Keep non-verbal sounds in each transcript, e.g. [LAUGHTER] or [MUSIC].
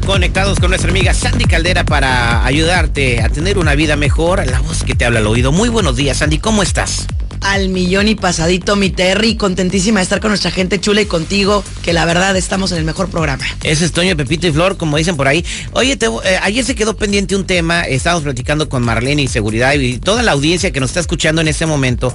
ya conectados con nuestra amiga Sandy Caldera para ayudarte a tener una vida mejor. La voz que te habla al oído. Muy buenos días, Sandy. ¿Cómo estás? Al millón y pasadito, mi Terry. Contentísima de estar con nuestra gente chula y contigo, que la verdad estamos en el mejor programa. Ese es Toño, Pepito y Flor, como dicen por ahí. Oye, te- eh, ayer se quedó pendiente un tema. Estábamos platicando con Marlene y Seguridad y toda la audiencia que nos está escuchando en este momento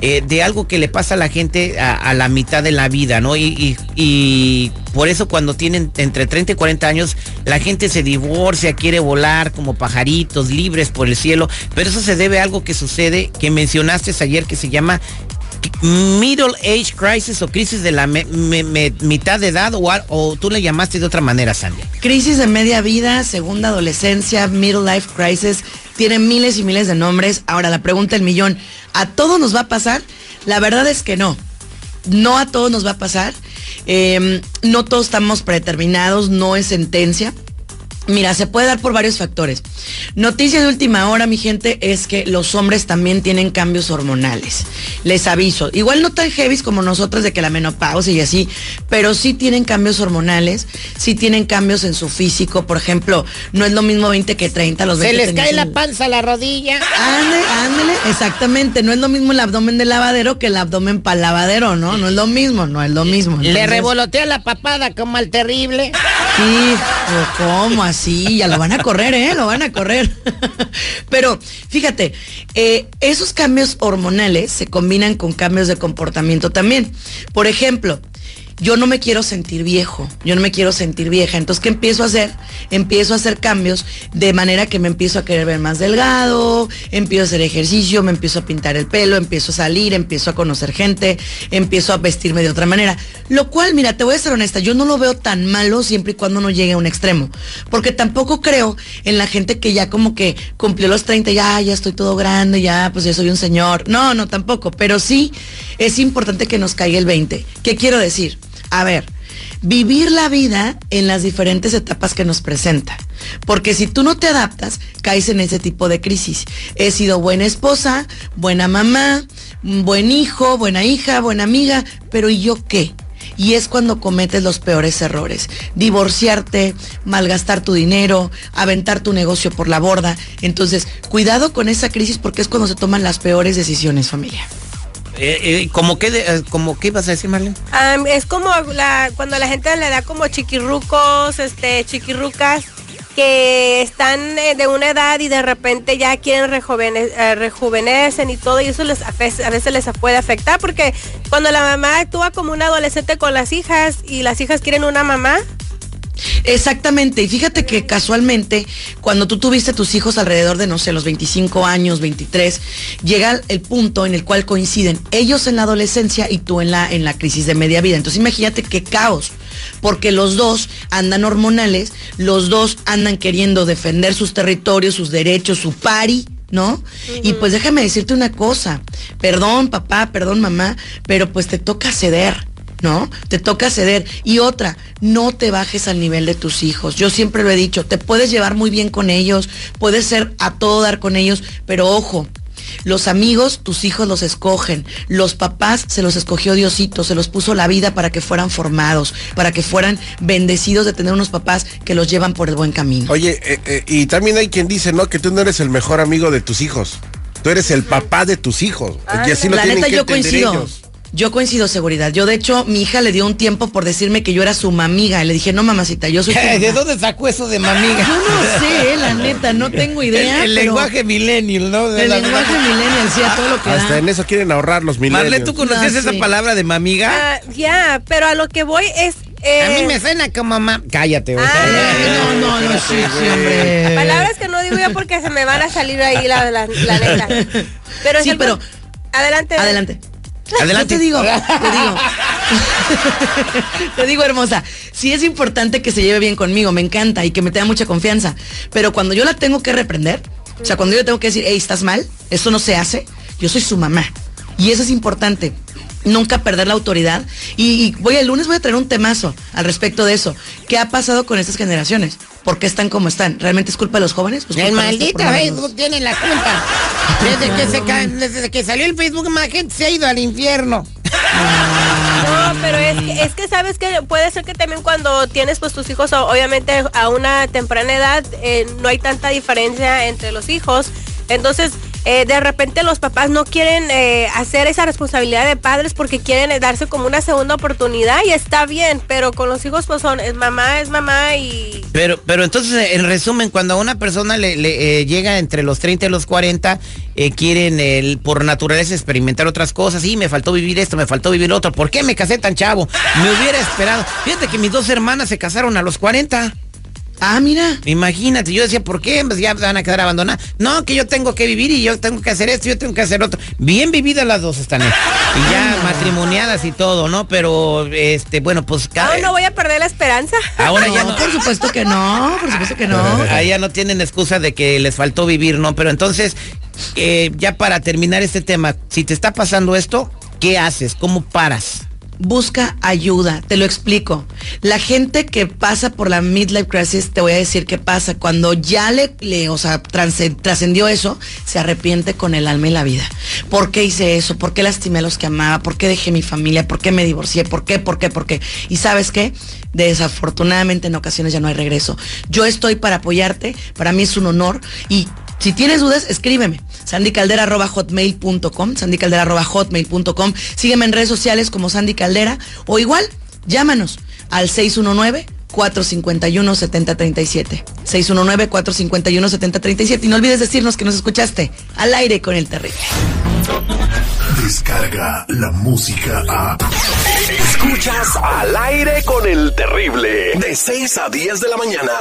eh, de algo que le pasa a la gente a, a la mitad de la vida, ¿no? Y, y- y por eso cuando tienen entre 30 y 40 años, la gente se divorcia, quiere volar como pajaritos libres por el cielo. Pero eso se debe a algo que sucede, que mencionaste ayer, que se llama Middle Age Crisis o crisis de la mitad de edad o, tú le llamaste de otra manera, Sandy. Crisis de media vida, segunda adolescencia, middle life crisis, tiene miles y miles de nombres. Ahora la pregunta del millón, ¿a todos nos va a pasar? La verdad es que no. No a todos nos va a pasar. Eh, no todos estamos predeterminados, no es sentencia. Mira, se puede dar por varios factores. Noticia de última hora, mi gente, es que los hombres también tienen cambios hormonales. Les aviso. Igual no tan heavy como nosotros de que la menopausia y así, pero sí tienen cambios hormonales, sí tienen cambios en su físico. Por ejemplo, no es lo mismo 20 que 30. Los 20 tenías un- panza a la rodilla. Ándale, ándale, exactamente. No es lo mismo el abdomen del lavadero que el abdomen para lavadero, ¿no? No es lo mismo, no es lo mismo. Le revolotea la papada como al terrible. Sí, ¿cómo así? Ya lo van a correr, ¿eh? Lo van a correr. [LAUGHS] Pero fíjate, eh, esos cambios hormonales se combinan con cambios de comportamiento también. Por ejemplo, yo no me quiero sentir viejo, yo no me quiero sentir vieja. Entonces, ¿qué empiezo a hacer? Empiezo a hacer cambios de manera que me empiezo a querer ver más delgado, empiezo a hacer ejercicio, me empiezo a pintar el pelo, empiezo a salir, empiezo a conocer gente, empiezo a vestirme de otra manera. Lo cual, mira, te voy a ser honesta, yo no lo veo tan malo siempre y cuando no llegue a un extremo. Porque tampoco creo en la gente que ya como que cumplió los 30, ya, ya estoy todo grande, ya, pues ya soy un señor. No, no, tampoco. Pero sí es importante que nos caiga el 20. ¿Qué quiero decir? A ver, vivir la vida en las diferentes etapas que nos presenta. Porque si tú no te adaptas, caes en ese tipo de crisis. He sido buena esposa, buena mamá, buen hijo, buena hija, buena amiga, pero ¿y yo qué? Y es cuando cometes los peores errores. Divorciarte, malgastar tu dinero, aventar tu negocio por la borda. Entonces, cuidado con esa crisis porque es cuando se toman las peores decisiones, familia. Eh, eh, ¿Cómo qué, eh, como qué ibas a decir, Marlene? Es como la, cuando la gente le da como chiquirrucos, este, chiquirrucas, que están eh, de una edad y de repente ya quieren rejuvene- rejuvenecen y todo, y eso les a veces les puede afectar, porque cuando la mamá actúa como una adolescente con las hijas y las hijas quieren una mamá, Exactamente, y fíjate que casualmente cuando tú tuviste tus hijos alrededor de, no sé, los 25 años, 23, llega el punto en el cual coinciden ellos en la adolescencia y tú en la, en la crisis de media vida. Entonces imagínate qué caos, porque los dos andan hormonales, los dos andan queriendo defender sus territorios, sus derechos, su pari. ¿No? Y pues déjame decirte una cosa, perdón papá, perdón mamá, pero pues te toca ceder. ¿No? Te toca ceder. Y otra, no te bajes al nivel de tus hijos. Yo siempre lo he dicho, te puedes llevar muy bien con ellos, puedes ser a todo dar con ellos, pero ojo. Los amigos, tus hijos los escogen. Los papás se los escogió Diosito, se los puso la vida para que fueran formados, para que fueran bendecidos de tener unos papás que los llevan por el buen camino. Oye, eh, eh, y también hay quien dice, ¿no? Que tú no eres el mejor amigo de tus hijos. Tú eres el papá de tus hijos. y así lo la tienen neta que yo coincido. ellos. Yo coincido, seguridad. Yo, de hecho, mi hija le dio un tiempo por decirme que yo era su mamiga. Y le dije, no, mamacita, yo soy tu [LAUGHS] ¿De mamá". dónde sacó eso de mamiga? Yo no sé, la neta, no [LAUGHS] tengo idea. el pero lenguaje millennial, ¿no? De El la- lenguaje [LAUGHS] millennial, sí, a todo lo que Hasta da. en eso quieren ahorrar los Marlene, milenios. ¿tú conocías No, esa sí. palabra de mamiga? ah, ya, pero a lo que voy es... eh, A mí me suena como mamá. Cállate, o sea, Ah, No, no, no, sí, sí, hombre. Palabras que no digo yo porque se me van a salir ahí la, la, la neta. Pero Sí, algo- pero- Adelante. Adelante. Adelante. Yo te digo, [LAUGHS] te digo. [LAUGHS] te digo, hermosa, sí es importante que se lleve bien conmigo, me encanta y que me tenga mucha confianza. Pero cuando yo la tengo que reprender, O sea, cuando yo tengo que decir, hey, estás mal, esto no se hace, yo soy su mamá. Y eso es importante. Nunca perder la autoridad. Y, y voy el lunes voy a traer un temazo al respecto de eso. ¿Qué ha pasado con estas generaciones? ¿Por qué están como están? ¿Realmente es culpa de los jóvenes? Pues El este maldito. Facebook tiene la culpa. Desde que, se desde que salió el Facebook, más gente se ha ido al infierno. No, pero es que, es que sabes que puede ser que también cuando tienes pues tus hijos, obviamente a una temprana edad, eh, no hay tanta diferencia entre los hijos. Entonces, eh, de repente los papás no quieren eh, hacer esa responsabilidad de padres porque quieren eh, darse como una segunda oportunidad y está bien, pero con los hijos pues son, es mamá, es mamá y... Pero, pero entonces, en resumen, cuando a una persona le, le, eh, llega entre los 30 y los 40, eh, quieren por naturaleza experimentar otras cosas. Sí, me faltó vivir esto, me faltó vivir otro. ¿Por qué me casé tan chavo? Me hubiera esperado. Fíjate que mis dos hermanas se casaron a los 40. Ah, mira. Imagínate, yo decía, ¿por qué? Pues ya van a quedar abandonadas. No, que yo tengo que vivir y yo tengo que hacer esto, yo tengo que hacer otro. Bien vividas las dos están. eh. Y ya matrimoniadas y todo, ¿no? Pero, este, bueno, pues cada... Ah, no voy a perder la esperanza. Ahora no, ya no. por supuesto que no, por supuesto que no. [LAUGHS] Ahí ya no tienen excusa de que les faltó vivir, ¿no? Pero entonces, eh, ya para terminar este tema, si te está pasando esto, ¿qué haces? ¿Cómo paras? Busca ayuda, te lo explico. La gente que pasa por la midlife crisis, te voy a decir qué pasa. Cuando ya le, o sea, trascendió eso, se arrepiente con el alma y la vida. ¿Por qué hice eso? ¿Por qué lastimé a los que amaba? ¿Por qué dejé mi familia? ¿Por qué me divorcié? ¿Por qué? ¿Por qué? ¿Por qué? Y sabes qué? Desafortunadamente en ocasiones ya no hay regreso. Yo estoy para apoyarte, para mí es un honor y si tienes dudas, escríbeme. sandycaldera.hotmail.com sandycaldera.hotmail.com Sígueme en redes sociales como Sandy Caldera o igual, llámanos al 619 451 7037 619 451 7037 y no olvides decirnos que nos escuchaste al aire con el terrible. Descarga la música a. Escuchas al aire con el terrible. De 6 a 10 de la mañana.